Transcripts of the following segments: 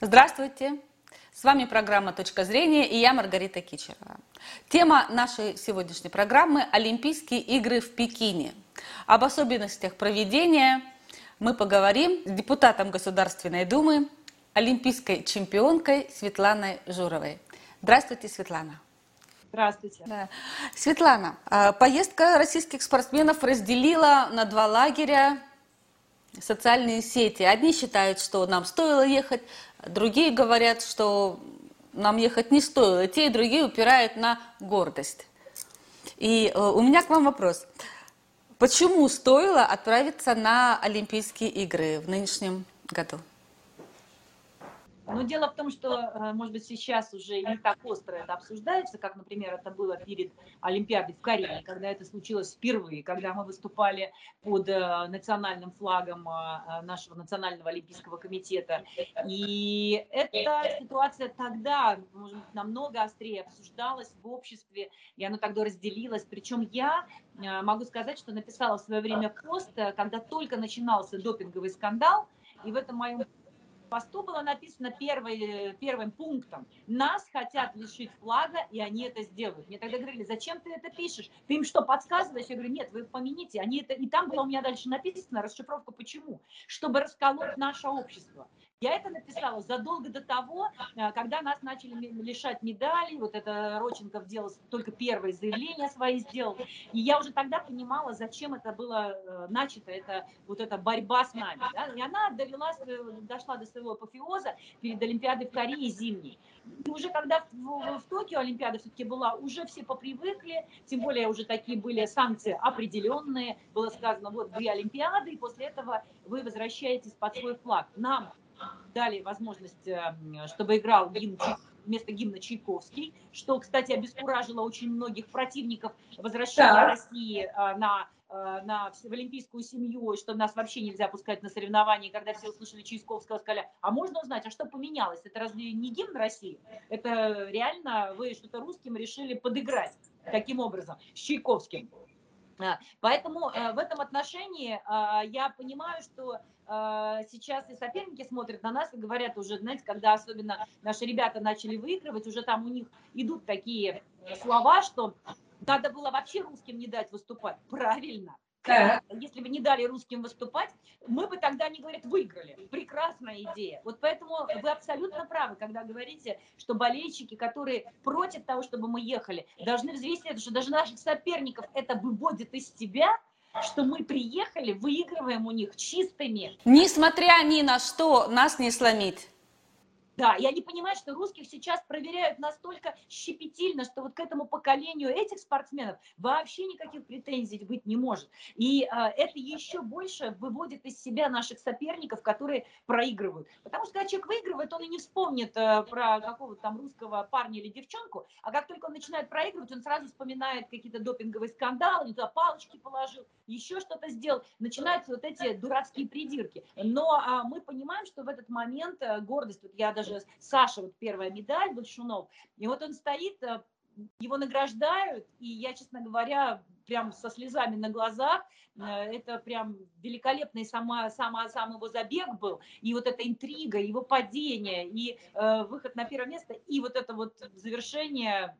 Здравствуйте! С вами программа «Точка зрения» и я Маргарита Кичерова. Тема нашей сегодняшней программы – Олимпийские игры в Пекине. Об особенностях проведения мы поговорим с депутатом Государственной Думы, олимпийской чемпионкой Светланой Журовой. Здравствуйте, Светлана. Здравствуйте. Да. Светлана, а, поездка российских спортсменов разделила на два лагеря социальные сети. Одни считают, что нам стоило ехать, другие говорят, что нам ехать не стоило. Те и другие упирают на гордость. И э, у меня к вам вопрос. Почему стоило отправиться на Олимпийские игры в нынешнем году? Но дело в том, что, э, может быть, сейчас уже не так остро это обсуждается, как, например, это было перед Олимпиадой в Корее, когда это случилось впервые, когда мы выступали под э, национальным флагом э, нашего Национального Олимпийского комитета. И эта ситуация тогда может быть, намного острее обсуждалась в обществе, и она тогда разделилась. Причем я могу сказать, что написала в свое время пост, когда только начинался допинговый скандал, и в этом моем посту было написано первый, первым пунктом. Нас хотят лишить флага, и они это сделают. Мне тогда говорили, зачем ты это пишешь? Ты им что, подсказываешь? Я говорю, нет, вы помяните. Они это... И там было у меня дальше написано, расшифровка почему. Чтобы расколоть наше общество. Я это написала задолго до того, э, когда нас начали лишать медалей. Вот это Роченков делал только первое заявление свои сделал. И я уже тогда понимала, зачем это было э, начато, это вот эта борьба с нами. Да? И она довела, дошла до своего апофеоза перед Олимпиадой в Корее зимней. И уже когда в, в Токио Олимпиада все-таки была, уже все попривыкли, тем более уже такие были санкции определенные. Было сказано, вот две Олимпиады, и после этого вы возвращаетесь под свой флаг. Нам дали возможность, э, чтобы играл гимн вместо гимна Чайковский, что, кстати, обескуражило очень многих противников возвращения да. России э, на э, на, в олимпийскую семью, что нас вообще нельзя пускать на соревнования, когда все услышали Чайковского, сказали, а можно узнать, а что поменялось? Это разве не гимн России? Это реально вы что-то русским решили подыграть таким образом, с Чайковским. Поэтому в этом отношении я понимаю, что сейчас и соперники смотрят на нас и говорят уже, знаете, когда особенно наши ребята начали выигрывать, уже там у них идут такие слова, что надо было вообще русским не дать выступать. Правильно. Да. Если бы не дали русским выступать, мы бы тогда, не говорят, выиграли. Прекрасная идея. Вот поэтому вы абсолютно правы, когда говорите, что болельщики, которые против того, чтобы мы ехали, должны взвесить, что даже наших соперников это выводит из себя, что мы приехали, выигрываем у них чистыми. Несмотря ни на что, нас не сломить. Да, и они понимают, что русских сейчас проверяют настолько щепетильно, что вот к этому поколению этих спортсменов вообще никаких претензий быть не может. И а, это еще больше выводит из себя наших соперников, которые проигрывают. Потому что когда человек выигрывает, он и не вспомнит а, про какого-то там русского парня или девчонку, а как только он начинает проигрывать, он сразу вспоминает какие-то допинговые скандалы, не туда палочки положил, еще что-то сделал. Начинаются вот эти дурацкие придирки. Но а, мы понимаем, что в этот момент а, гордость, вот я даже даже Саша, вот первая медаль, Большунов, и вот он стоит, э, его награждают, и я, честно говоря, прям со слезами на глазах, э, это прям великолепный сама, сама, сам его забег был, и вот эта интрига, его падение, и э, выход на первое место, и вот это вот завершение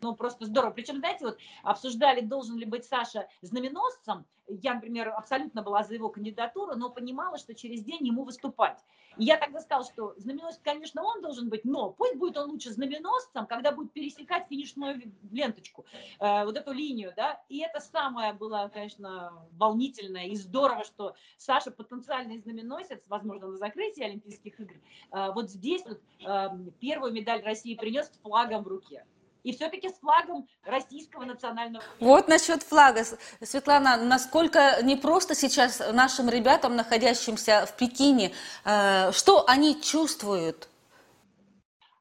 ну, просто здорово. Причем, знаете, вот обсуждали, должен ли быть Саша знаменосцем. Я, например, абсолютно была за его кандидатуру, но понимала, что через день ему выступать. И я тогда сказала, что знаменосец, конечно, он должен быть, но пусть будет он лучше знаменосцем, когда будет пересекать финишную ленточку, э, вот эту линию, да. И это самое было, конечно, волнительное и здорово, что Саша потенциальный знаменосец, возможно, на закрытии Олимпийских игр, э, вот здесь вот э, первую медаль России принес с флагом в руке и все-таки с флагом российского национального. Вот насчет флага, Светлана, насколько непросто сейчас нашим ребятам, находящимся в Пекине, э, что они чувствуют?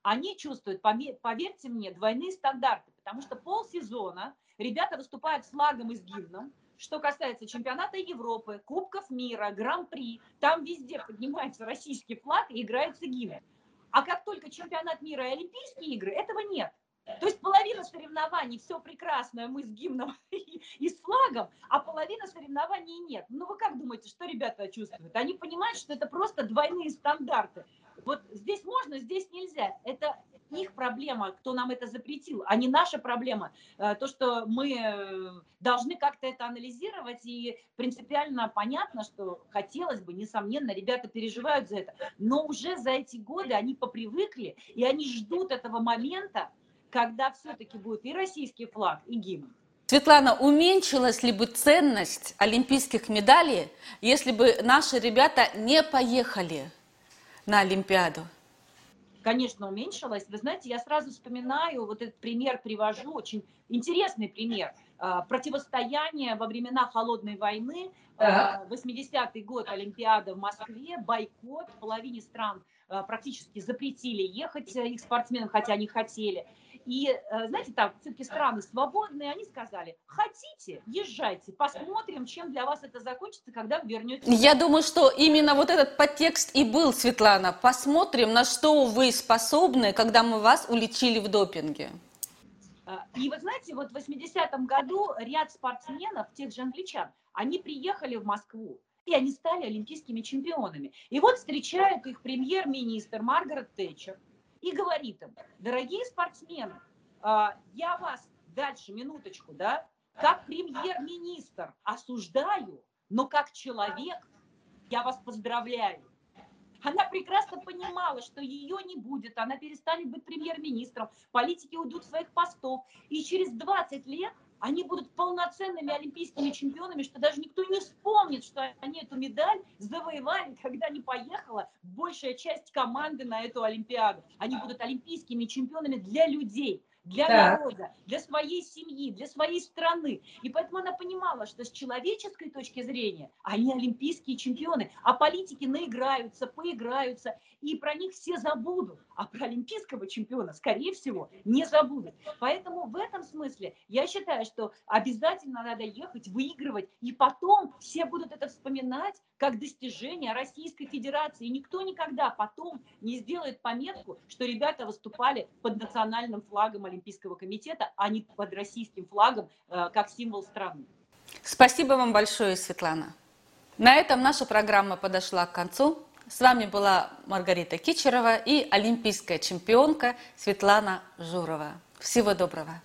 Они чувствуют, поверьте мне, двойные стандарты, потому что полсезона ребята выступают с флагом и с гимном, что касается чемпионата Европы, Кубков мира, Гран-при, там везде поднимается российский флаг и играется гимн. А как только чемпионат мира и Олимпийские игры, этого нет. То есть половина соревнований все прекрасное, мы с гимном и, и с флагом, а половина соревнований нет. Ну вы как думаете, что ребята чувствуют? Они понимают, что это просто двойные стандарты. Вот здесь можно, здесь нельзя. Это их проблема, кто нам это запретил, а не наша проблема. Э, то, что мы э, должны как-то это анализировать, и принципиально понятно, что хотелось бы, несомненно, ребята переживают за это, но уже за эти годы они попривыкли, и они ждут этого момента, когда все-таки будет и российский флаг, и гимн. Светлана, уменьшилась ли бы ценность олимпийских медалей, если бы наши ребята не поехали на Олимпиаду? конечно, уменьшилась. Вы знаете, я сразу вспоминаю, вот этот пример привожу, очень интересный пример. А, противостояние во времена Холодной войны, 80-й а, год Олимпиада в Москве, бойкот, в половине стран а, практически запретили ехать их спортсменам, хотя они хотели. И, э, знаете, так, все-таки страны свободные, они сказали, хотите, езжайте, посмотрим, чем для вас это закончится, когда вы вернетесь. Я думаю, что именно вот этот подтекст и был, Светлана. Посмотрим, на что вы способны, когда мы вас уличили в допинге. А, и вы знаете, вот в 80-м году ряд спортсменов, тех же англичан, они приехали в Москву, и они стали олимпийскими чемпионами. И вот встречает их премьер-министр Маргарет Тэтчер, и говорит им, дорогие спортсмены, а, я вас дальше, минуточку, да, как премьер-министр осуждаю, но как человек я вас поздравляю. Она прекрасно понимала, что ее не будет, она перестанет быть премьер-министром, политики уйдут своих постов, и через 20 лет они будут полноценными олимпийскими чемпионами, что даже никто не вспомнит, что они эту медаль завоевали, когда не поехала большая часть команды на эту Олимпиаду. Они будут олимпийскими чемпионами для людей для так. народа, для своей семьи, для своей страны. И поэтому она понимала, что с человеческой точки зрения они олимпийские чемпионы, а политики наиграются, поиграются, и про них все забудут. А про олимпийского чемпиона, скорее всего, не забудут. Поэтому в этом смысле я считаю, что обязательно надо ехать, выигрывать, и потом все будут это вспоминать как достижение Российской Федерации. И никто никогда потом не сделает пометку, что ребята выступали под национальным флагом Олимпийского комитета, а не под российским флагом э, как символ страны. Спасибо вам большое, Светлана. На этом наша программа подошла к концу. С вами была Маргарита Кичерова и олимпийская чемпионка Светлана Журова. Всего доброго!